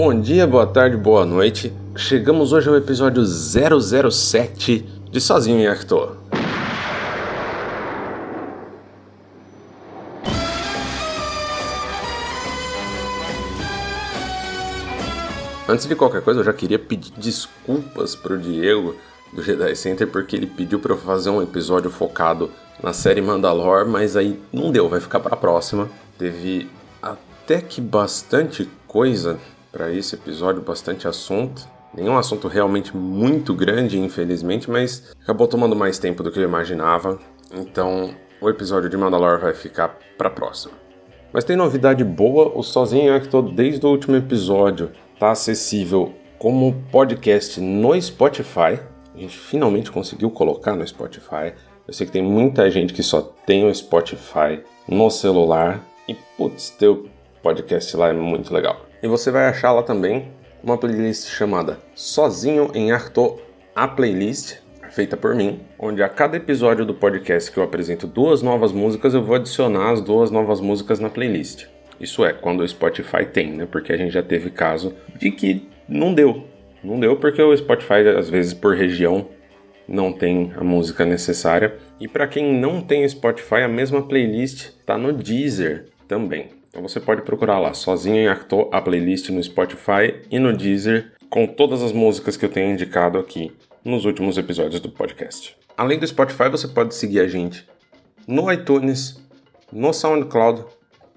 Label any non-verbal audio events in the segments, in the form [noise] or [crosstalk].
Bom dia, boa tarde, boa noite. Chegamos hoje ao episódio 007 de Sozinho em Arthur. Antes de qualquer coisa, eu já queria pedir desculpas pro Diego do Jedi Center porque ele pediu para eu fazer um episódio focado na série Mandalore, mas aí não deu, vai ficar para a próxima. Teve até que bastante coisa para esse episódio, bastante assunto. Nenhum assunto realmente muito grande, infelizmente, mas acabou tomando mais tempo do que eu imaginava. Então, o episódio de Mandalore vai ficar para próxima. Mas tem novidade boa, o Sozinho Actor desde o último episódio está acessível como podcast no Spotify. A gente finalmente conseguiu colocar no Spotify. Eu sei que tem muita gente que só tem o Spotify no celular e putz, ter o podcast lá é muito legal. E você vai achar lá também uma playlist chamada Sozinho em Arto, a playlist feita por mim, onde a cada episódio do podcast que eu apresento duas novas músicas, eu vou adicionar as duas novas músicas na playlist. Isso é, quando o Spotify tem, né? Porque a gente já teve caso de que não deu. Não deu porque o Spotify, às vezes, por região, não tem a música necessária. E para quem não tem Spotify, a mesma playlist está no Deezer também. Então você pode procurar lá, sozinho em Arto, a playlist no Spotify e no Deezer, com todas as músicas que eu tenho indicado aqui nos últimos episódios do podcast. Além do Spotify, você pode seguir a gente no iTunes, no SoundCloud,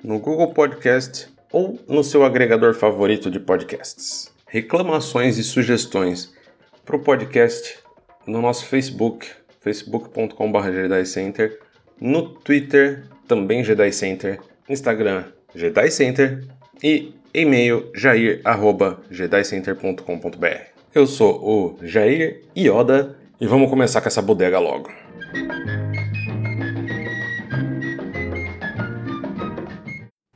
no Google Podcast ou no seu agregador favorito de podcasts. Reclamações e sugestões para o podcast no nosso Facebook, facebook.com.br no Twitter, também Jedi Center, Instagram, Jedi Center e e-mail jair@jedicenter.com.br. Eu sou o Jair Ioda e vamos começar com essa bodega logo.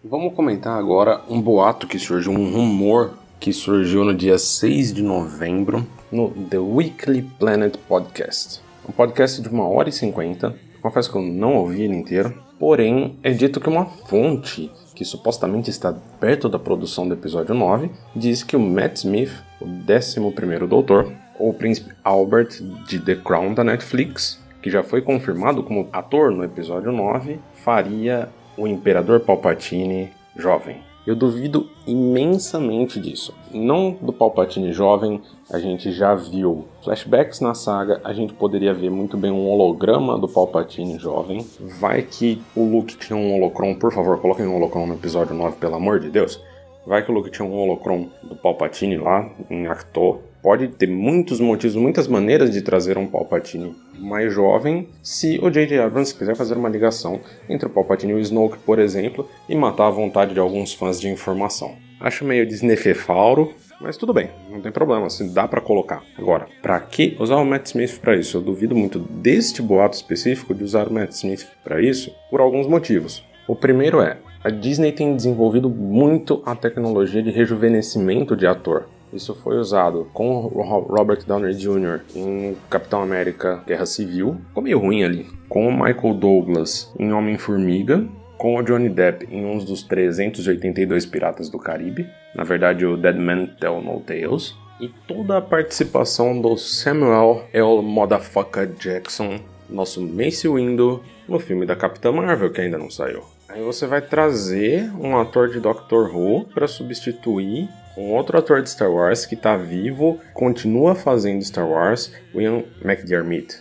Vamos comentar agora um boato que surgiu, um rumor que surgiu no dia 6 de novembro no The Weekly Planet Podcast. Um podcast de 1 hora e 50. Confesso que eu não ouvi ele inteiro, porém é dito que uma fonte que supostamente está perto da produção do episódio 9, diz que o Matt Smith, o 11º Doutor, ou o Príncipe Albert de The Crown da Netflix, que já foi confirmado como ator no episódio 9, faria o Imperador Palpatine jovem. Eu duvido imensamente disso. Não do Palpatine jovem, a gente já viu flashbacks na saga, a gente poderia ver muito bem um holograma do Palpatine jovem. Vai que o Luke tinha um holocron, por favor, coloquem um holocron no episódio 9, pelo amor de Deus. Vai que o Luke tinha um holocron do Palpatine lá em Acto. Pode ter muitos motivos, muitas maneiras de trazer um Palpatine mais jovem se o J.J. Abrams quiser fazer uma ligação entre o Palpatine e o Snoke, por exemplo, e matar a vontade de alguns fãs de informação. Acho meio desnefefauro, mas tudo bem, não tem problema, assim, dá para colocar. Agora, para que usar o Matt Smith para isso? Eu duvido muito deste boato específico de usar o Matt Smith para isso por alguns motivos. O primeiro é, a Disney tem desenvolvido muito a tecnologia de rejuvenescimento de ator. Isso foi usado com Robert Downey Jr. em Capitão América Guerra Civil. Ficou meio ruim ali. Com Michael Douglas em Homem-Formiga. Com o Johnny Depp em um dos 382 Piratas do Caribe. Na verdade, o Dead Man Tell No Tales. E toda a participação do Samuel L. Motherfucker Jackson, nosso Mace Windu, no filme da Capitã Marvel, que ainda não saiu. Aí você vai trazer um ator de Doctor Who para substituir um outro ator de Star Wars que está vivo, continua fazendo Star Wars, Ian McDiarmid.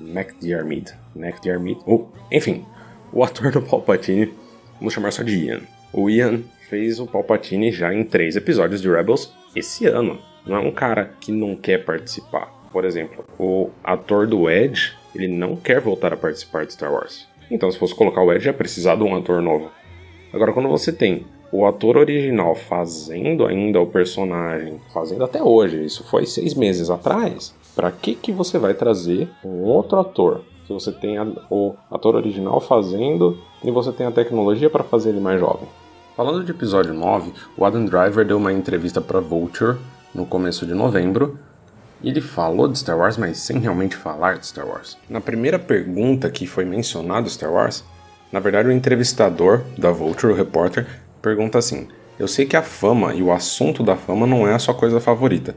McDiarmid. McDiarmid. Oh, enfim, o ator do Palpatine, vamos chamar só de Ian. O Ian fez o Palpatine já em três episódios de Rebels esse ano. Não é um cara que não quer participar. Por exemplo, o ator do Edge, ele não quer voltar a participar de Star Wars. Então, se fosse colocar o Edge, ia precisar de um ator novo. Agora, quando você tem o ator original fazendo ainda o personagem, fazendo até hoje, isso foi seis meses atrás, para que, que você vai trazer um outro ator? Se você tem o ator original fazendo e você tem a tecnologia para fazer ele mais jovem. Falando de episódio 9, o Adam Driver deu uma entrevista para Vulture no começo de novembro ele falou de Star Wars, mas sem realmente falar de Star Wars. Na primeira pergunta que foi mencionado Star Wars, na verdade o entrevistador da Vulture, o repórter, pergunta assim: Eu sei que a fama e o assunto da fama não é a sua coisa favorita.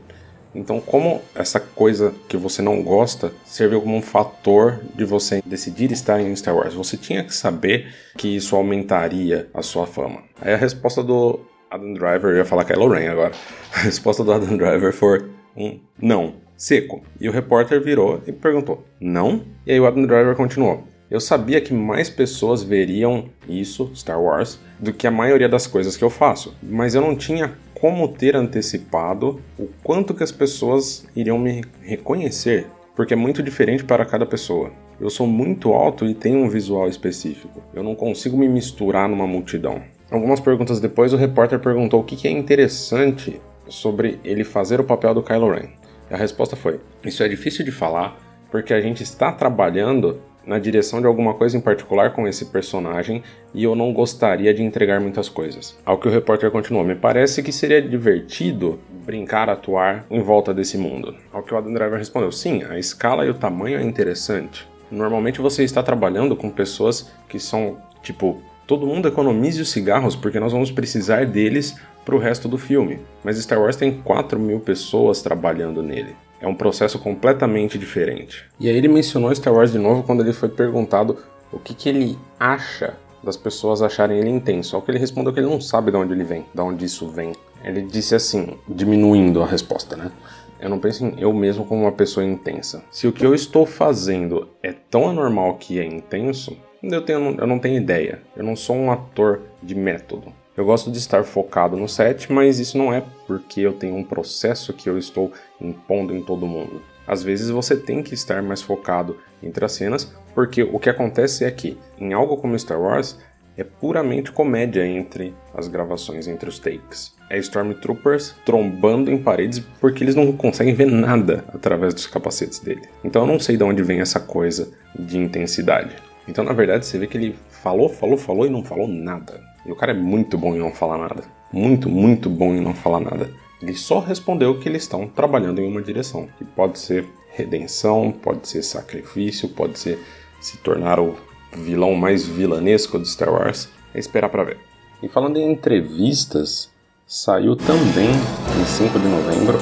Então, como essa coisa que você não gosta serviu como um fator de você decidir estar em Star Wars? Você tinha que saber que isso aumentaria a sua fama. Aí a resposta do Adam Driver, eu ia falar Kylo Ren agora. [laughs] A resposta do Adam Driver foi um não, seco. E o repórter virou e perguntou: Não? E aí o Adam Driver continuou: eu sabia que mais pessoas veriam isso, Star Wars, do que a maioria das coisas que eu faço, mas eu não tinha como ter antecipado o quanto que as pessoas iriam me reconhecer, porque é muito diferente para cada pessoa. Eu sou muito alto e tenho um visual específico. Eu não consigo me misturar numa multidão. Algumas perguntas depois, o repórter perguntou o que é interessante sobre ele fazer o papel do Kylo Ren. A resposta foi: Isso é difícil de falar porque a gente está trabalhando na direção de alguma coisa em particular com esse personagem e eu não gostaria de entregar muitas coisas. Ao que o repórter continuou: Me parece que seria divertido brincar, atuar em volta desse mundo. Ao que o Adam Driver respondeu: Sim, a escala e o tamanho é interessante. Normalmente você está trabalhando com pessoas que são tipo. Todo mundo economize os cigarros porque nós vamos precisar deles para o resto do filme. Mas Star Wars tem 4 mil pessoas trabalhando nele. É um processo completamente diferente. E aí ele mencionou Star Wars de novo quando ele foi perguntado o que, que ele acha das pessoas acharem ele intenso. Ao que ele respondeu que ele não sabe de onde ele vem, de onde isso vem. Ele disse assim, diminuindo a resposta, né? Eu não penso em eu mesmo como uma pessoa intensa. Se o que eu estou fazendo é tão anormal que é intenso, eu, tenho, eu não tenho ideia. Eu não sou um ator de método. Eu gosto de estar focado no set, mas isso não é porque eu tenho um processo que eu estou impondo em todo mundo. Às vezes você tem que estar mais focado entre as cenas, porque o que acontece é que, em algo como Star Wars, é puramente comédia entre as gravações, entre os takes. É Stormtroopers trombando em paredes porque eles não conseguem ver nada através dos capacetes dele. Então eu não sei de onde vem essa coisa de intensidade. Então, na verdade, você vê que ele falou, falou, falou e não falou nada. E o cara é muito bom em não falar nada. Muito, muito bom em não falar nada. Ele só respondeu que eles estão trabalhando em uma direção, que pode ser redenção, pode ser sacrifício, pode ser se tornar o vilão mais vilanesco de Star Wars. É esperar para ver. E falando em entrevistas, saiu também em 5 de novembro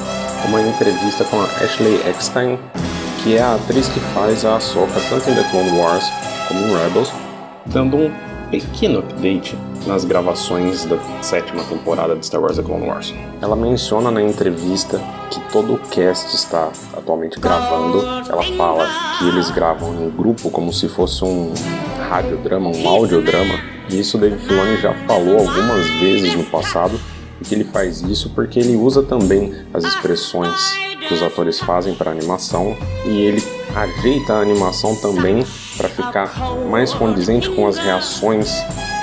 uma entrevista com a Ashley Eckstein, que é a atriz que faz a Ahsoka tanto em The Clone Wars como em Rebels, dando um pequeno update nas gravações da sétima temporada de Star Wars The Clone Wars. Ela menciona na entrevista que todo o cast está atualmente gravando. Ela fala que eles gravam em grupo como se fosse um radiodrama, um audiodrama. E isso Dave Filoni já falou algumas vezes no passado que ele faz isso porque ele usa também as expressões que os atores fazem para animação e ele ajeita a animação também para ficar mais condizente com as reações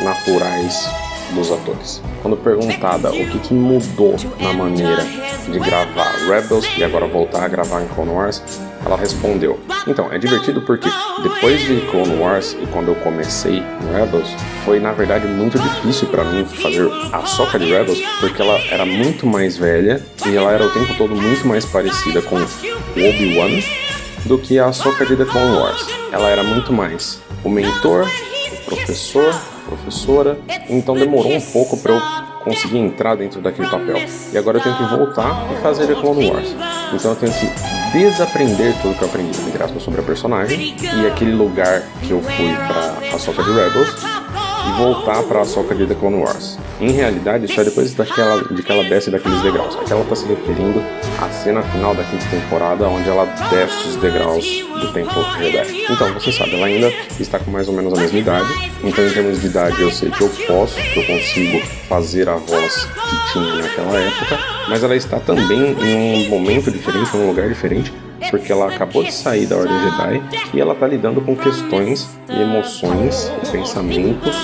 naturais dos atores. Quando perguntada o que, que mudou na maneira de gravar Rebels e agora voltar a gravar em Clone Wars, ela respondeu: Então, é divertido porque depois de Clone Wars e quando eu comecei Rebels, foi na verdade muito difícil para mim fazer a soca de Rebels porque ela era muito mais velha e ela era o tempo todo muito mais parecida com Obi-Wan do que a de The Clone Wars. Ela era muito mais o mentor, o professor, professora, então demorou um pouco para eu conseguir entrar dentro daquele papel. E agora eu tenho que voltar e fazer The Clone Wars. Então eu tenho que desaprender tudo que eu aprendi, entre aspas, sobre a personagem e aquele lugar que eu fui para a Soca de Rebels voltar para a de The Clone Wars. Em realidade, é depois daquela, de que ela desce daqueles degraus. Aqui ela está se referindo à cena final da quinta temporada, onde ela desce os degraus do Templo Jedi. Então, você sabe, ela ainda está com mais ou menos a mesma idade. Então, em termos de idade, eu sei que eu posso, que eu consigo fazer a voz que tinha naquela época, mas ela está também em um momento diferente, em um lugar diferente, porque ela acabou de sair da Ordem Jedi e ela está lidando com questões e emoções e pensamentos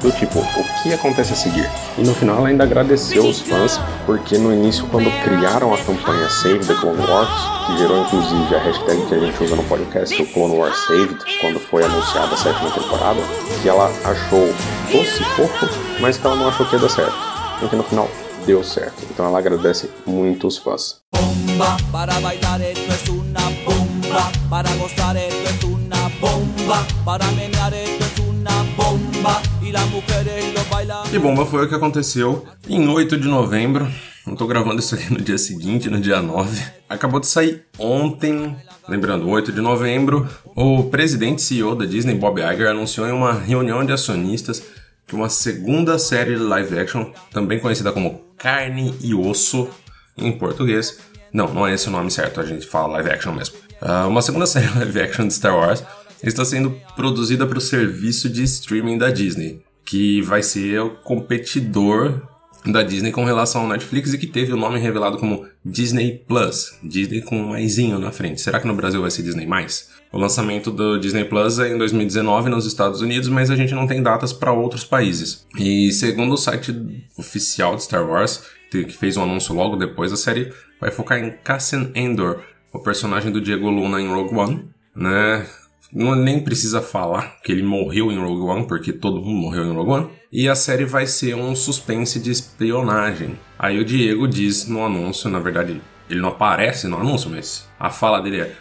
do tipo, o que acontece a seguir? E no final ela ainda agradeceu os fãs, porque no início, quando criaram a campanha Save the Clone Wars, que gerou inclusive a hashtag que a gente usa no podcast, o Clone Wars Saved, quando foi anunciada a sétima temporada, que ela achou doce fofo, mas que ela não achou que ia dar certo. Porque no final deu certo. Então ela agradece muito os fãs. Bomba, para bailar esto es una bomba, para gozar esto es una bomba, para menear esto es una bomba, e las mujeres lo bailan. E bomba foi o que aconteceu em 8 de novembro. Não tô gravando isso aqui no dia seguinte, no dia 9. Acabou de sair ontem, lembrando, 8 de novembro, o presidente CEO da Disney, Bob Iger, anunciou em uma reunião de acionistas que uma segunda série live action, também conhecida como Carne e Osso em português, não, não é esse o nome certo, a gente fala live action mesmo. Uh, uma segunda [laughs] série live action de Star Wars está sendo produzida para o serviço de streaming da Disney, que vai ser o competidor da Disney com relação ao Netflix e que teve o nome revelado como Disney Plus, Disney com um maisinho na frente. Será que no Brasil vai ser Disney mais? O lançamento do Disney Plus é em 2019 nos Estados Unidos, mas a gente não tem datas para outros países. E segundo o site oficial de Star Wars, que fez um anúncio logo depois, a série vai focar em Cassian Endor, o personagem do Diego Luna em Rogue One, né? Não, nem precisa falar que ele morreu em Rogue One, porque todo mundo morreu em Rogue One. E a série vai ser um suspense de espionagem. Aí o Diego diz no anúncio, na verdade, ele não aparece no anúncio, mas a fala dele é: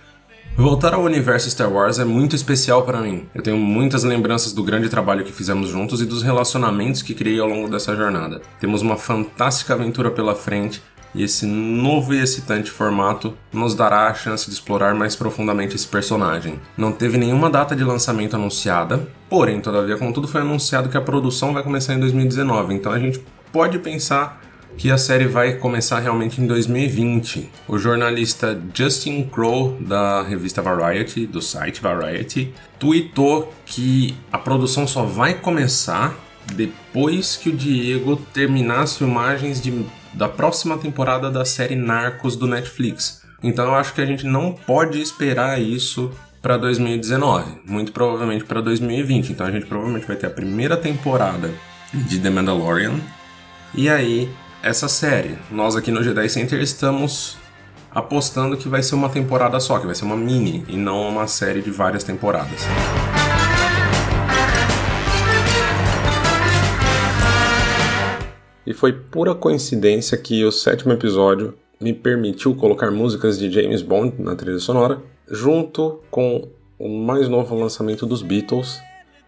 Voltar ao universo Star Wars é muito especial para mim. Eu tenho muitas lembranças do grande trabalho que fizemos juntos e dos relacionamentos que criei ao longo dessa jornada. Temos uma fantástica aventura pela frente e esse novo e excitante formato nos dará a chance de explorar mais profundamente esse personagem. Não teve nenhuma data de lançamento anunciada, porém, todavia, contudo, foi anunciado que a produção vai começar em 2019, então a gente pode pensar que a série vai começar realmente em 2020. O jornalista Justin Crow, da revista Variety, do site Variety, tweetou que a produção só vai começar depois que o Diego terminar as filmagens de da próxima temporada da série Narcos do Netflix. Então eu acho que a gente não pode esperar isso para 2019, muito provavelmente para 2020. Então a gente provavelmente vai ter a primeira temporada de The Mandalorian e aí essa série. Nós aqui no Jedi Center estamos apostando que vai ser uma temporada só, que vai ser uma mini e não uma série de várias temporadas. E foi pura coincidência que o sétimo episódio me permitiu colocar músicas de James Bond na trilha sonora, junto com o mais novo lançamento dos Beatles.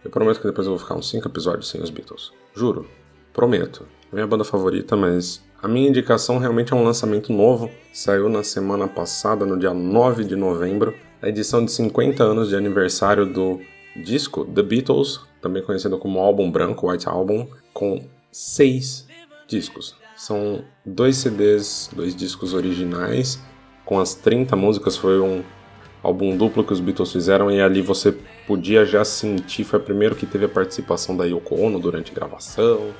Eu prometo que depois eu vou ficar uns 5 episódios sem os Beatles. Juro, prometo. É minha banda favorita, mas a minha indicação realmente é um lançamento novo. Saiu na semana passada, no dia 9 de novembro, a edição de 50 anos de aniversário do disco The Beatles, também conhecido como álbum branco, White Album, com seis discos. São dois CDs, dois discos originais, com as 30 músicas. Foi um álbum duplo que os Beatles fizeram e ali você podia já sentir. Foi o primeiro que teve a participação da Yoko Ono durante a gravação.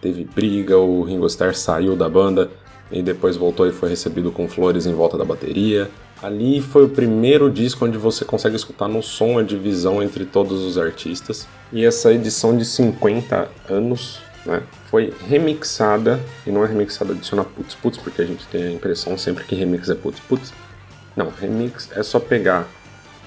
Teve briga, o Ringo Starr saiu da banda e depois voltou e foi recebido com flores em volta da bateria. Ali foi o primeiro disco onde você consegue escutar no som a divisão entre todos os artistas. E essa edição de 50 anos né, foi remixada, e não é remixada adiciona putz putz, porque a gente tem a impressão sempre que remix é putz putz. Não, remix é só pegar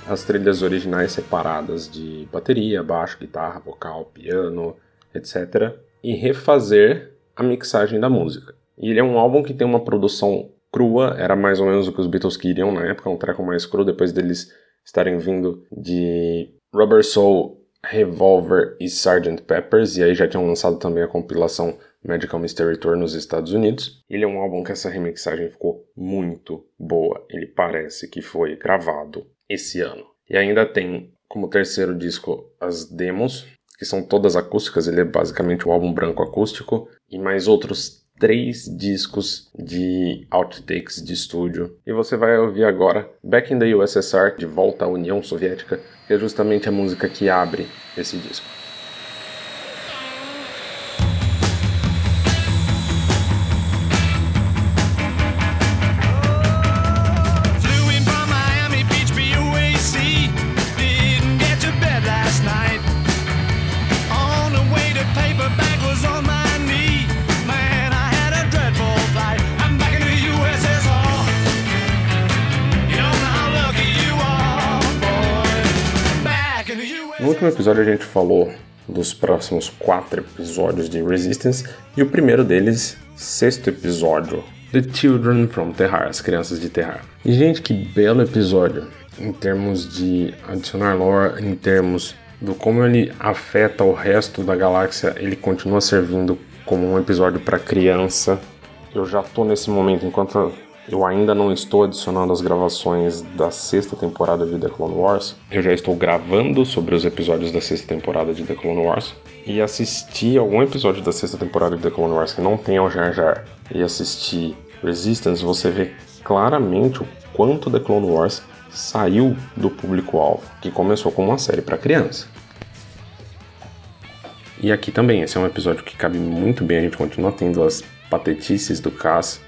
as trilhas originais separadas de bateria, baixo, guitarra, vocal, piano, etc. e refazer a mixagem da música. E ele é um álbum que tem uma produção crua, era mais ou menos o que os Beatles queriam na época, um treco mais cru, depois deles estarem vindo de Rubber Soul Revolver e Sgt. Peppers, e aí já tinham lançado também a compilação Magical Mystery Tour nos Estados Unidos. Ele é um álbum que essa remixagem ficou muito boa. Ele parece que foi gravado esse ano. E ainda tem como terceiro disco as demos, que são todas acústicas, ele é basicamente um álbum branco acústico, e mais outros três discos de outtakes de estúdio. E você vai ouvir agora Back in the USSR, de volta à União Soviética, que é justamente a música que abre esse disco. Último episódio a gente falou dos próximos quatro episódios de Resistance e o primeiro deles, sexto episódio, The Children from Terrar, as crianças de Terrar. E gente, que belo episódio em termos de adicionar lore, em termos do como ele afeta o resto da galáxia, ele continua servindo como um episódio para criança. Eu já tô nesse momento enquanto eu ainda não estou adicionando as gravações da sexta temporada de The Clone Wars. Eu já estou gravando sobre os episódios da sexta temporada de The Clone Wars. E assisti algum episódio da sexta temporada de The Clone Wars que não tenha o Jar Jar e assistir Resistance, você vê claramente o quanto The Clone Wars saiu do público-alvo, que começou como uma série para criança. E aqui também, esse é um episódio que cabe muito bem, a gente continua tendo as patetices do Cass,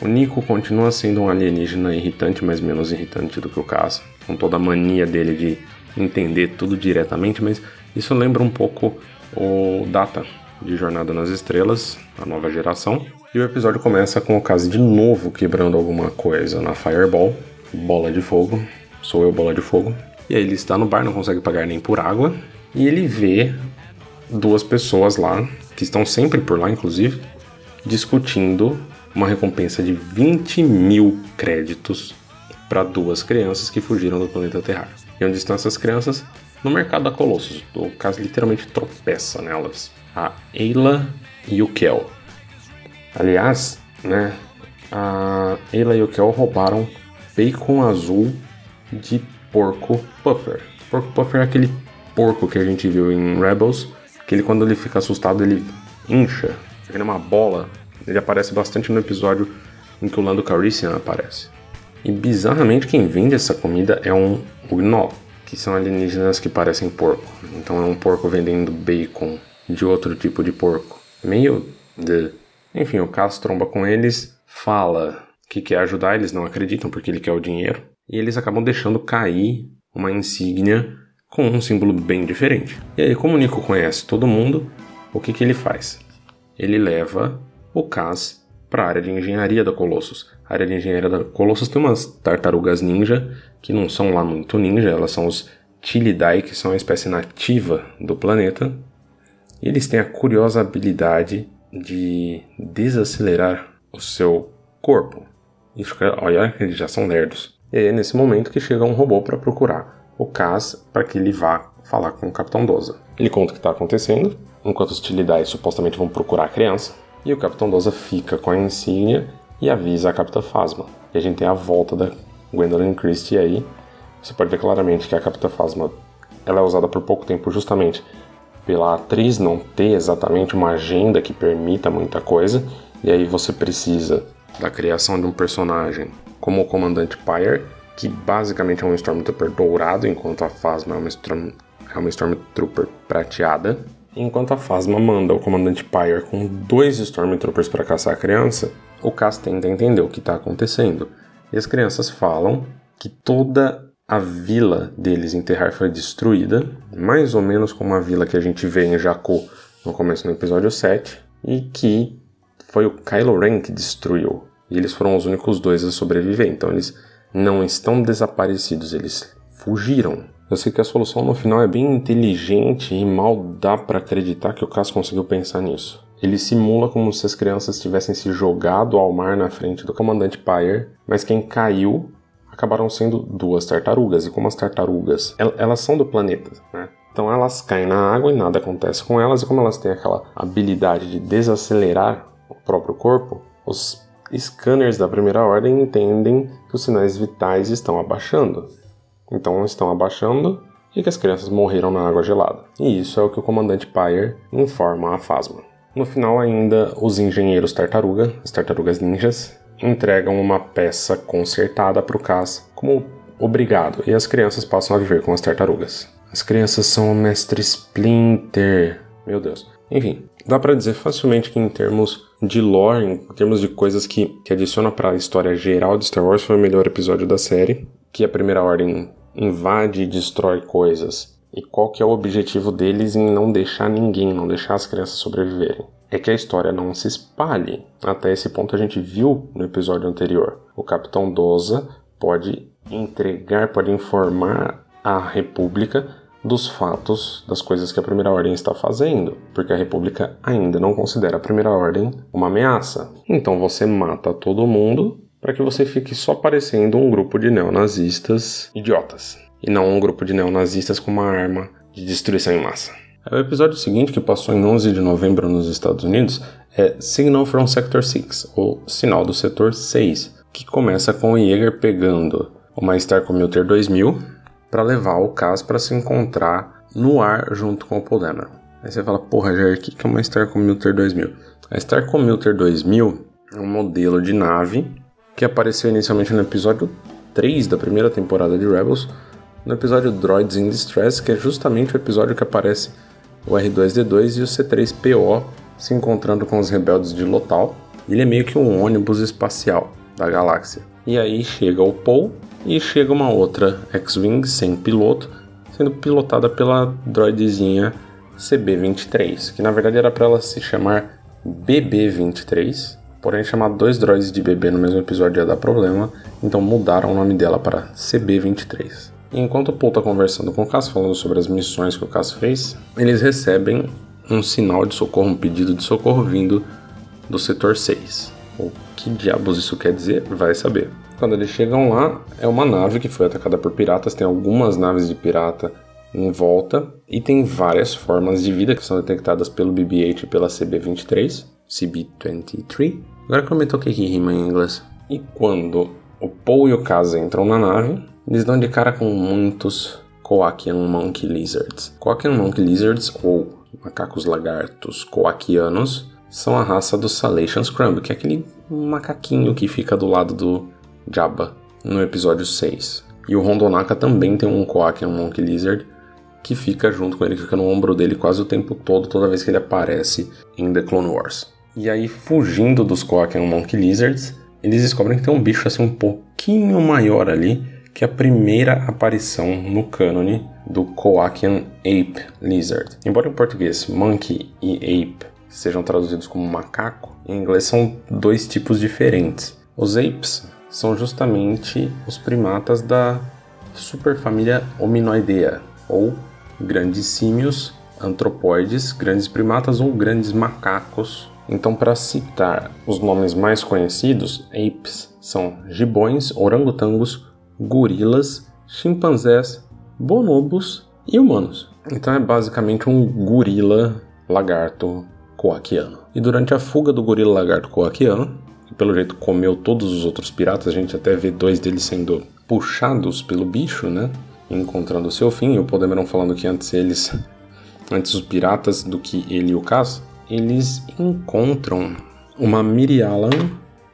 o Nico continua sendo um alienígena irritante, mas menos irritante do que o Cass, com toda a mania dele de entender tudo diretamente, mas isso lembra um pouco o Data de Jornada nas Estrelas, a nova geração. E o episódio começa com o Cass de novo quebrando alguma coisa na Fireball, bola de fogo, sou eu bola de fogo. E aí ele está no bar, não consegue pagar nem por água, e ele vê duas pessoas lá, que estão sempre por lá, inclusive, discutindo uma recompensa de 20 mil créditos para duas crianças que fugiram do planeta Terra. E onde estão essas crianças? No mercado da Colossus. O caso literalmente tropeça nelas. A Ayla e o Kel. Aliás, né? A Ayla e o Kel roubaram bacon azul de porco puffer. Porco puffer é aquele porco que a gente viu em Rebels, que ele quando ele fica assustado ele incha, é uma bola ele aparece bastante no episódio em que o Lando Calrissian aparece. E bizarramente quem vende essa comida é um Ugnaught, que são alienígenas que parecem porco. Então é um porco vendendo bacon de outro tipo de porco. Meio de... Enfim, o Cass tromba com eles, fala que quer ajudar, eles não acreditam porque ele quer o dinheiro. E eles acabam deixando cair uma insígnia com um símbolo bem diferente. E aí, como o Nico conhece todo mundo, o que, que ele faz? Ele leva o CAS para a área de engenharia da Colossus. A área de engenharia da Colossus tem umas tartarugas ninja, que não são lá muito ninja, elas são os Tilidae, que são a espécie nativa do planeta. E eles têm a curiosa habilidade de desacelerar o seu corpo. Isso, olha que eles já são nerdos. E é nesse momento que chega um robô para procurar o Cas para que ele vá falar com o Capitão Doza. Ele conta o que está acontecendo, enquanto os Tilidae supostamente vão procurar a criança e o Capitão Doza fica com a insígnia e avisa a Capitã Phasma. E a gente tem a volta da Gwendolyn Christie aí. Você pode ver claramente que a Capitã Phasma ela é usada por pouco tempo justamente pela atriz não ter exatamente uma agenda que permita muita coisa. E aí você precisa da criação de um personagem como o Comandante Pyre, que basicamente é um Stormtrooper dourado, enquanto a Phasma é uma, Storm, é uma Stormtrooper prateada. Enquanto a Phasma manda o comandante Pyre com dois Stormtroopers para caçar a criança, o Cass tenta entender o que está acontecendo. E as crianças falam que toda a vila deles em Terrar foi destruída, mais ou menos como a vila que a gente vê em Jakku no começo do episódio 7, e que foi o Kylo Ren que destruiu. E eles foram os únicos dois a sobreviver, então eles não estão desaparecidos, eles fugiram. Eu sei que a solução no final é bem inteligente e mal dá para acreditar que o Cass conseguiu pensar nisso. Ele simula como se as crianças tivessem se jogado ao mar na frente do comandante Pyre, mas quem caiu acabaram sendo duas tartarugas. E como as tartarugas, elas são do planeta, né? Então elas caem na água e nada acontece com elas, e como elas têm aquela habilidade de desacelerar o próprio corpo, os scanners da primeira ordem entendem que os sinais vitais estão abaixando. Então estão abaixando e que as crianças morreram na água gelada. E isso é o que o comandante Pyre informa a Phasma. No final ainda, os engenheiros tartaruga, as tartarugas ninjas, entregam uma peça consertada para o Cass como obrigado, e as crianças passam a viver com as tartarugas. As crianças são o mestre Splinter. Meu Deus. Enfim, dá para dizer facilmente que em termos de lore, em termos de coisas que, que adiciona para a história geral de Star Wars, foi o melhor episódio da série, que a Primeira Ordem invade e destrói coisas. E qual que é o objetivo deles em não deixar ninguém, não deixar as crianças sobreviverem? É que a história não se espalhe. Até esse ponto a gente viu no episódio anterior. O Capitão Doza pode entregar, pode informar a República dos fatos das coisas que a Primeira Ordem está fazendo, porque a República ainda não considera a Primeira Ordem uma ameaça. Então você mata todo mundo para que você fique só parecendo um grupo de neonazistas idiotas, e não um grupo de neonazistas com uma arma de destruição em massa. O episódio seguinte, que passou em 11 de novembro nos Estados Unidos, é Signal from Sector 6, ou Sinal do Setor 6, que começa com o Jäger pegando uma Star Commuter 2000 para levar o Cass para se encontrar no ar junto com o Dameron. Aí você fala, porra, Jair, o que é uma Star Commuter 2000? A Star Commuter 2000 é um modelo de nave que apareceu inicialmente no episódio 3 da primeira temporada de Rebels, no episódio Droids in Distress, que é justamente o episódio que aparece o R2D2 e o C3PO se encontrando com os rebeldes de Lotal. Ele é meio que um ônibus espacial da galáxia. E aí chega o Paul e chega uma outra X-Wing sem piloto, sendo pilotada pela droidezinha CB-23, que na verdade era para ela se chamar BB-23, porém chamar dois droids de bebê no mesmo episódio ia dar problema, então mudaram o nome dela para CB-23. Enquanto o Paul está conversando com o Cass, falando sobre as missões que o Cass fez, eles recebem um sinal de socorro, um pedido de socorro vindo do setor 6. O que diabos isso quer dizer? Vai saber. Quando eles chegam lá, é uma nave que foi atacada por piratas, tem algumas naves de pirata em volta e tem várias formas de vida que são detectadas pelo BB-8 e pela CB-23, CB-23. Agora que eu me toquei que rima em inglês. E quando o Paul e o Kaz entram na nave, eles dão de cara com muitos Koakian Monkey Lizards. Koakian Monkey Lizards, ou macacos lagartos coaquianos, são a raça dos Salation Scrumb, que é aquele macaquinho que fica do lado do Jabba no episódio 6. E o Rondonaka também tem um Koakian Monkey Lizard que fica junto com ele, fica no ombro dele quase o tempo todo, toda vez que ele aparece em The Clone Wars. E aí, fugindo dos Koakian Monkey Lizards, eles descobrem que tem um bicho assim um pouquinho maior ali, que é a primeira aparição no cânone do Koakian Ape Lizard. Embora em português monkey e ape sejam traduzidos como macaco, em inglês são dois tipos diferentes. Os apes são justamente os primatas da superfamília Hominoidea, ou grandes símios, antropóides, grandes primatas ou grandes macacos. Então, para citar os nomes mais conhecidos, apes são gibões, orangotangos, gorilas, chimpanzés, bonobos e humanos. Então é basicamente um gorila lagarto coaquiano. E durante a fuga do gorila lagarto coaquiano, que pelo jeito comeu todos os outros piratas, a gente até vê dois deles sendo puxados pelo bicho, né? Encontrando seu fim, e o Podemeron falando que antes eles, antes os piratas do que ele e o Cass, eles encontram uma Mirialan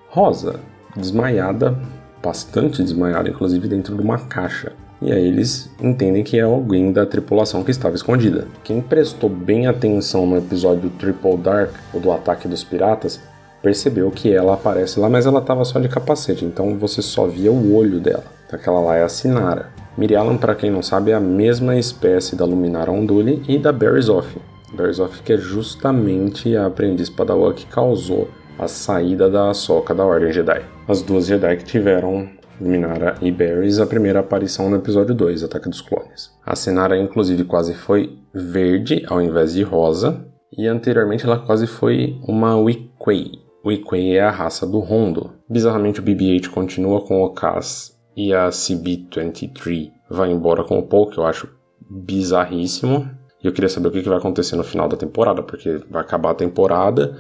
rosa, desmaiada bastante desmaiado, inclusive dentro de uma caixa. E aí eles entendem que é alguém da tripulação que estava escondida. Quem prestou bem atenção no episódio Triple Dark, o do ataque dos piratas, percebeu que ela aparece lá, mas ela estava só de capacete, então você só via o olho dela. Aquela lá é a Sinara. Mirialan, para quem não sabe, é a mesma espécie da Luminara Unduli e da Berrizoff. Berrizoff que é justamente a aprendiz padawan que causou a saída da Soca da Ordem Jedi. As duas Jedi que tiveram Minara e Barrys a primeira aparição no episódio 2, Ataque dos Clones. A Senara inclusive quase foi verde ao invés de rosa, e anteriormente ela quase foi uma Weequay. Weequay é a raça do Rondo. Bizarramente o BB-8 continua com o Cass e a CB-23 vai embora com o Paul, que eu acho bizarríssimo. E eu queria saber o que vai acontecer no final da temporada, porque vai acabar a temporada,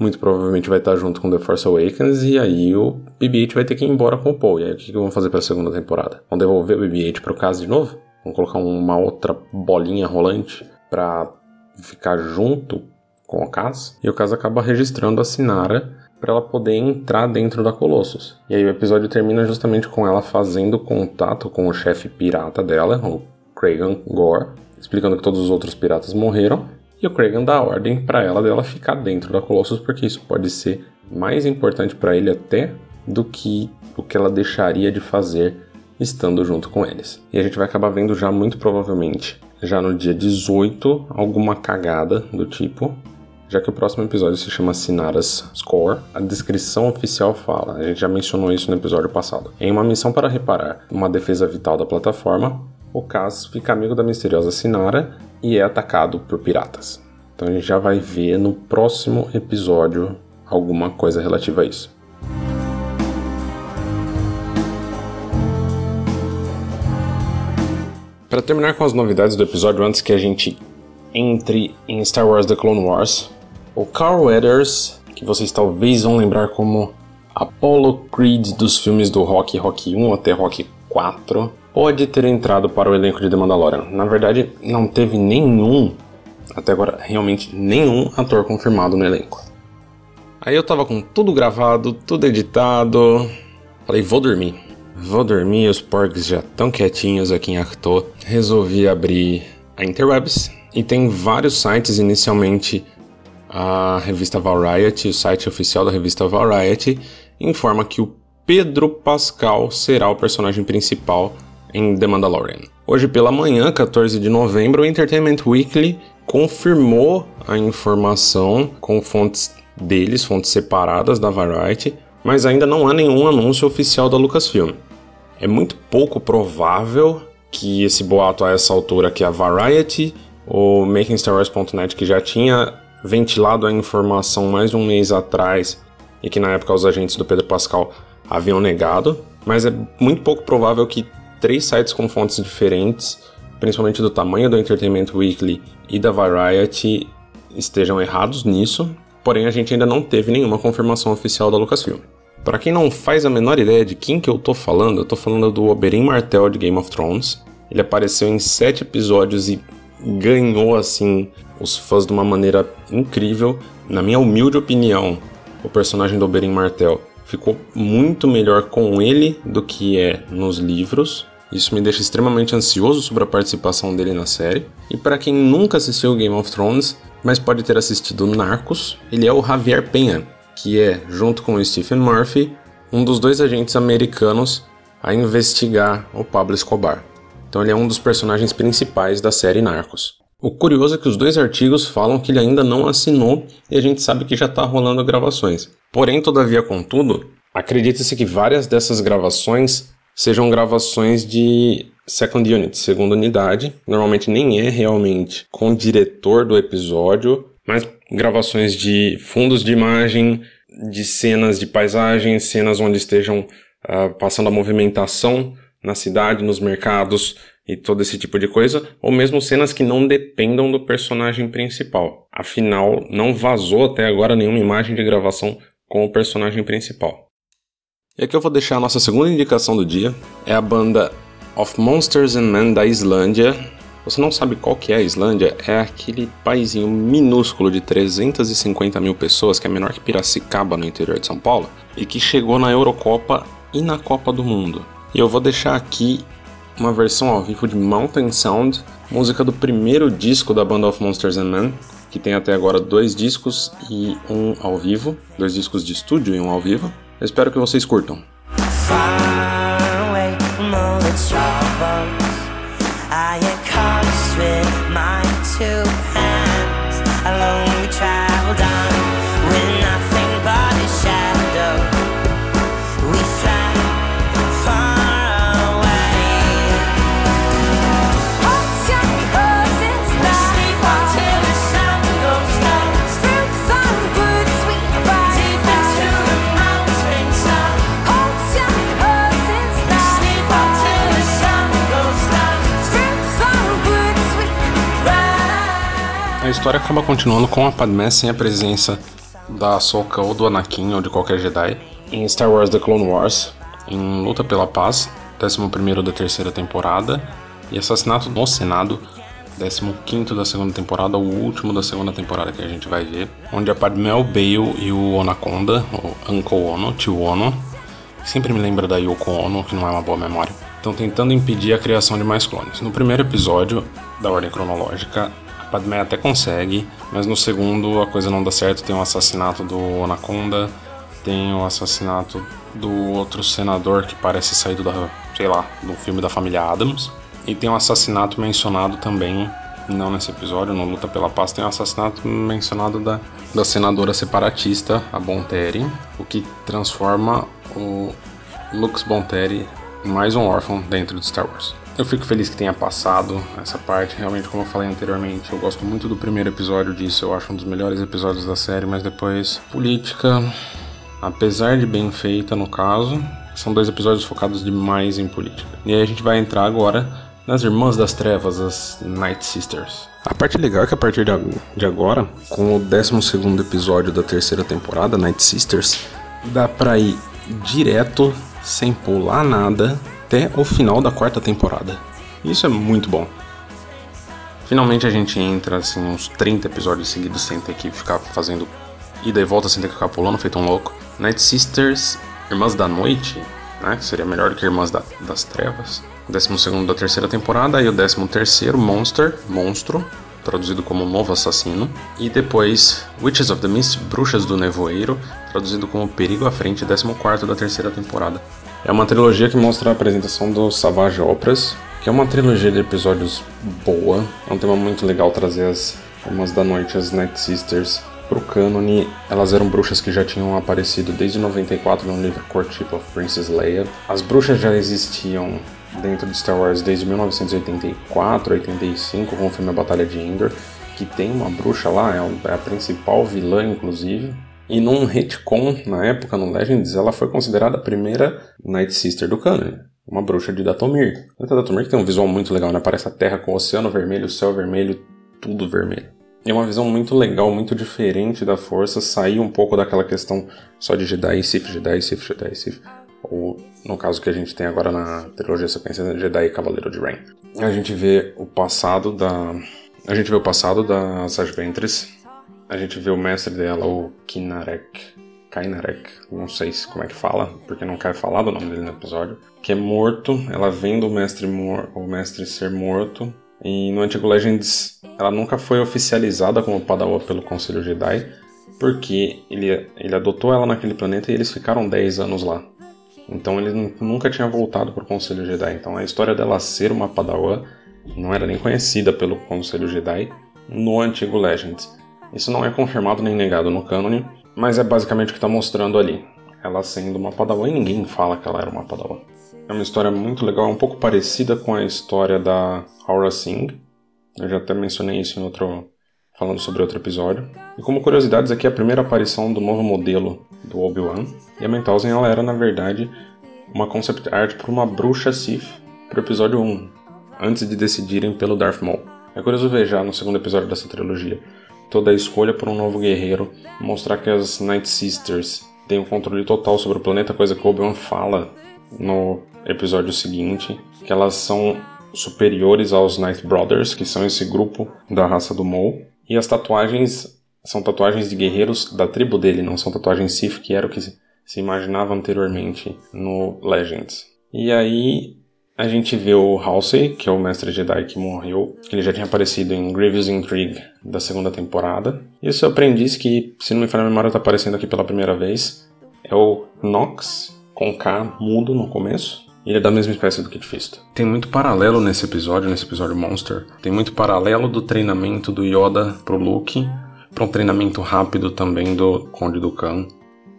muito provavelmente vai estar junto com The Force Awakens e aí o BB-8 vai ter que ir embora com o Paul. E aí o que, que vão fazer para a segunda temporada? Vão devolver o BB-8 para o caso de novo? Vão colocar uma outra bolinha rolante para ficar junto com o Cass? E o Cass acaba registrando a Sinara para ela poder entrar dentro da Colossus. E aí o episódio termina justamente com ela fazendo contato com o chefe pirata dela, o Kragan Gore, explicando que todos os outros piratas morreram e o Kragan dá a ordem para ela dela ficar dentro da Colossus, porque isso pode ser mais importante para ele até do que o que ela deixaria de fazer estando junto com eles. E a gente vai acabar vendo já muito provavelmente, já no dia 18, alguma cagada do tipo, já que o próximo episódio se chama Sinara's Score, a descrição oficial fala, a gente já mencionou isso no episódio passado. Em uma missão para reparar uma defesa vital da plataforma, o Cass fica amigo da misteriosa Sinara e é atacado por piratas. Então a gente já vai ver no próximo episódio alguma coisa relativa a isso. Para terminar com as novidades do episódio, antes que a gente entre em Star Wars The Clone Wars, o Carl Weathers, que vocês talvez vão lembrar como Apollo Creed dos filmes do Rock, Rock 1 até Rock 4, pode ter entrado para o elenco de The Mandalorian. Na verdade, não teve nenhum, até agora, realmente nenhum ator confirmado no elenco. Aí eu tava com tudo gravado, tudo editado. Falei, vou dormir. Vou dormir, os porgs já estão quietinhos aqui em Arto. Resolvi abrir a Interwebs. E tem vários sites, inicialmente a revista Variety, o site oficial da revista Variety, informa que o Pedro Pascal será o personagem principal em The Mandalorian. Hoje pela manhã, 14 de novembro, o Entertainment Weekly confirmou a informação com fontes deles, fontes separadas da Variety, mas ainda não há nenhum anúncio oficial da Lucasfilm. É muito pouco provável que esse boato a essa altura que a Variety ou MakingStarWars.net que já tinha ventilado a informação mais de um mês atrás e que na época os agentes do Pedro Pascal haviam negado, mas é muito pouco provável que três sites com fontes diferentes, principalmente do tamanho do Entertainment Weekly e da Variety, estejam errados nisso, porém a gente ainda não teve nenhuma confirmação oficial da Lucasfilm. Para quem não faz a menor ideia de quem que eu tô falando, eu tô falando do Oberyn Martell de Game of Thrones. Ele apareceu em sete episódios e ganhou assim os fãs de uma maneira incrível. Na minha humilde opinião, o personagem do Oberyn Martell ficou muito melhor com ele do que é nos livros. Isso me deixa extremamente ansioso sobre a participação dele na série. E para quem nunca assistiu Game of Thrones, mas pode ter assistido Narcos, ele é o Javier Penha, que é, junto com o Stephen Murphy, um dos dois agentes americanos a investigar o Pablo Escobar. Então ele é um dos personagens principais da série Narcos. O curioso é que os dois artigos falam que ele ainda não assinou e a gente sabe que já está rolando gravações. Porém, todavia, contudo, acredita-se que várias dessas gravações sejam gravações de second unit, segunda unidade. Normalmente nem é realmente com o diretor do episódio, mas gravações de fundos de imagem, de cenas de paisagem, cenas onde estejam uh, passando a movimentação na cidade, nos mercados, e todo esse tipo de coisa, ou mesmo cenas que não dependam do personagem principal. Afinal, não vazou até agora nenhuma imagem de gravação com o personagem principal. E aqui eu vou deixar a nossa segunda indicação do dia, é a banda Of Monsters and Men da Islândia. Você não sabe qual que é a Islândia? É aquele paizinho minúsculo de 350 mil pessoas, que é menor que Piracicaba no interior de São Paulo, e que chegou na Eurocopa e na Copa do Mundo. E eu vou deixar aqui uma versão ao vivo de Mountain Sound, música do primeiro disco da banda of Monsters and Men, que tem até agora dois discos e um ao vivo, dois discos de estúdio e um ao vivo. Eu espero que vocês curtam. A história acaba continuando com a Padmé sem a presença da Ahsoka ou do Anakin ou de qualquer Jedi em Star Wars The Clone Wars, em Luta pela Paz, 11 da terceira temporada, e Assassinato no Senado, 15 da segunda temporada, o último da segunda temporada que a gente vai ver, onde a Padmé, o Bale e o Onaconda, o Uncle Ono, tio Ono, sempre me lembra da Yoko Ono, que não é uma boa memória, estão tentando impedir a criação de mais clones. No primeiro episódio da ordem cronológica, Padmé até consegue, mas no segundo a coisa não dá certo. Tem o assassinato do Anaconda, tem o assassinato do outro senador que parece saído da, sei lá, do filme da família Adams. E tem um assassinato mencionado também, não nesse episódio, no Luta pela Paz, tem um assassinato mencionado da, da senadora separatista, a Bonteri, o que transforma o Lux Bonteri em mais um órfão dentro de Star Wars. Eu fico feliz que tenha passado essa parte. Realmente, como eu falei anteriormente, eu gosto muito do primeiro episódio disso. Eu acho um dos melhores episódios da série, mas depois, política, apesar de bem feita no caso, são dois episódios focados demais em política. E aí a gente vai entrar agora nas Irmãs das Trevas, as Night Sisters. A parte legal é que a partir de agora, com o 12 episódio da terceira temporada, Night Sisters, dá pra ir direto, sem pular nada, até o final da quarta temporada. Isso é muito bom. Finalmente a gente entra assim uns 30 episódios seguidos sem ter que ficar fazendo ida e volta sem ter que ficar pulando, feito um louco. Night Sisters, Irmãs da Noite, né? Seria melhor que Irmãs da, das Trevas. 12 da terceira temporada e o 13 Monster, Monstro, traduzido como Novo Assassino, e depois Witches of the Mist, Bruxas do Nevoeiro, traduzido como Perigo à Frente, 14 da terceira temporada. É uma trilogia que mostra a apresentação dos Savage Operas, que é uma trilogia de episódios boa, é um tema muito legal trazer as Irmãs da Noite, as Night Sisters, pro cânone. Elas eram bruxas que já tinham aparecido desde 94 no livro Courtship of Princess Leia. As bruxas já existiam dentro de Star Wars desde 1984, 85, com o filme A Batalha de Endor, que tem uma bruxa lá, é, é a principal vilã, inclusive. E num retcon, na época, no Legends, ela foi considerada a primeira Night Sister do canon. Uma bruxa de Datomir. A Datomir que tem um visual muito legal, né? Parece a Terra com o oceano vermelho, o céu vermelho, tudo vermelho. É uma visão muito legal, muito diferente da força, sair um pouco daquela questão só de Jedi, Sith, Jedi, Sith, Jedi, Sith ou no caso que a gente tem agora na trilogia sequência Jedi e Cavaleiro de Rain. A gente vê o passado da a gente vê o passado da Sage Ventress, a gente vê o mestre dela, o Kinarek, Kainarek, não sei como é que fala, porque não quer falar do nome dele no episódio, que é morto, ela vendo o mestre, o mestre ser morto, e no Antigo Legends ela nunca foi oficializada como Padawan pelo Conselho Jedi, porque ele, ele adotou ela naquele planeta e eles ficaram 10 anos lá. Então ele nunca tinha voltado para o Conselho Jedi. Então a história dela ser uma Padawan não era nem conhecida pelo Conselho Jedi no antigo Legends. Isso não é confirmado nem negado no cânone, mas é basicamente o que está mostrando ali. Ela sendo uma Padawan e ninguém fala que ela era uma Padawan. É uma história muito legal, é um pouco parecida com a história da Aura Singh. Eu já até mencionei isso em outro, falando sobre outro episódio. E como curiosidades, aqui é a primeira aparição do novo modelo do Obi-Wan. E a Mentalzen ela era, na verdade, uma concept art para uma bruxa Sith para o episódio 1, antes de decidirem pelo Darth Maul. É curioso ver já no segundo episódio dessa trilogia toda a escolha por um novo guerreiro, mostrar que as Night Sisters têm o controle total sobre o planeta, coisa que Obi-Wan fala no episódio seguinte, que elas são superiores aos Night Brothers, que são esse grupo da raça do Maul, e as tatuagens são tatuagens de guerreiros da tribo dele, não são tatuagens Sith, que era o que se imaginava anteriormente no Legends. E aí a gente vê o Halsey, que é o mestre Jedi que morreu, ele já tinha aparecido em Grievous Intrigue da segunda temporada. E o seu aprendiz, que se não me falha a memória está aparecendo aqui pela primeira vez, é o Nox, com K mudo no começo. Ele é da mesma espécie do Kit Fisto. Tem muito paralelo nesse episódio, nesse episódio Monster. Tem muito paralelo do treinamento do Yoda pro Luke, para um treinamento rápido também do Conde do Khan,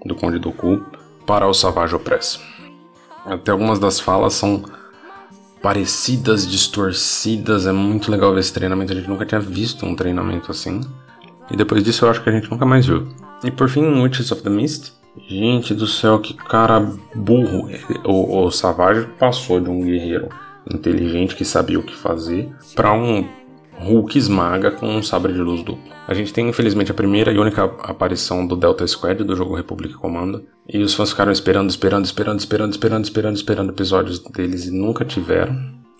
do Conde do Ku, para o Savage Opress. Até algumas das falas são parecidas, distorcidas, é muito legal ver esse treinamento, a gente nunca tinha visto um treinamento assim. E depois disso eu acho que a gente nunca mais viu. E por fim, Witches of the Mist, Gente do céu, que cara burro. O, o Savage passou de um guerreiro inteligente que sabia o que fazer para um Hulk esmaga com um sabre de luz duplo. A gente tem infelizmente a primeira e única aparição do Delta Squad do jogo Republic Commando. E os fãs ficaram esperando, esperando, esperando, esperando, esperando, esperando, esperando episódios deles e nunca tiveram.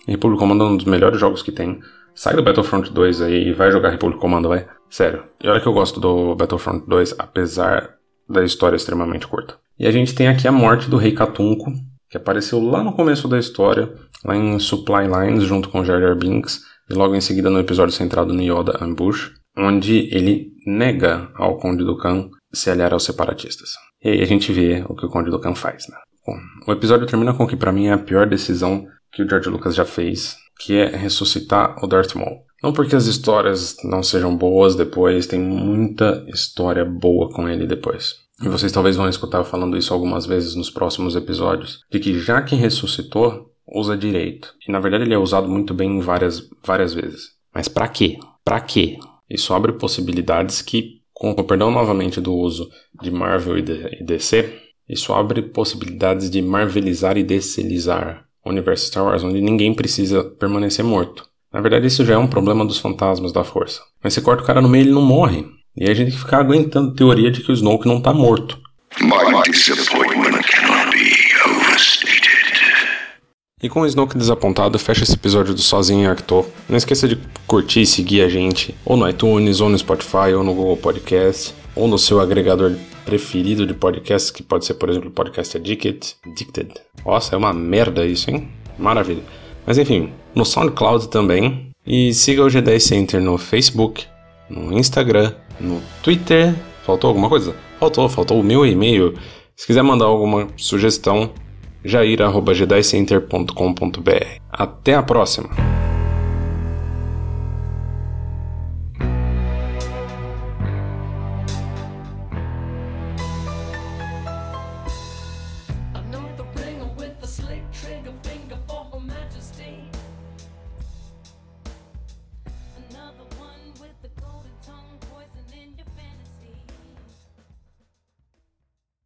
Republic Commando é um dos melhores jogos que tem. Sai do Battlefront 2 aí e vai jogar Republic Commando, vai. Sério. E olha que eu gosto do Battlefront 2, apesar da história extremamente curta. E a gente tem aqui a morte do Rei Catunco, que apareceu lá no começo da história, lá em Supply Lines, junto com Jar Jar Binks, e logo em seguida no episódio centrado no Yoda Ambush, onde ele nega ao Conde Dukan se aliar aos separatistas. E aí a gente vê o que o Conde Dukan faz, né? Bom, o episódio termina com o que para mim é a pior decisão que o George Lucas já fez, que é ressuscitar o Darth Maul. Não porque as histórias não sejam boas depois, tem muita história boa com ele depois. E vocês talvez vão escutar falando isso algumas vezes nos próximos episódios, de que já que ressuscitou, usa direito. E na verdade ele é usado muito bem várias, várias vezes. Mas para quê? Para quê? Isso abre possibilidades que, com o perdão novamente do uso de Marvel e DC, isso abre possibilidades de marvelizar e decelizar o universo Star Wars, onde ninguém precisa permanecer morto. Na verdade, isso já é um problema dos fantasmas da força. Mas você corta o cara no meio, ele não morre. E aí a gente ficar aguentando teoria de que o Snoke não tá morto. My disappointment E com o Snoke desapontado, fecha esse episódio do Sozinho em. Não esqueça de curtir e seguir a gente, ou no iTunes, ou no Spotify, ou no Google Podcast, ou no seu agregador preferido de podcast, que pode ser, por exemplo, o Podcast Addicted. Addicted. Nossa, é uma merda isso, hein? Maravilha. Mas enfim, no SoundCloud também. E siga o G10 Center no Facebook, no Instagram, no Twitter. Faltou alguma coisa? Faltou, faltou o meu e-mail. Se quiser mandar alguma sugestão, jair.g10center.com.br. Até a próxima!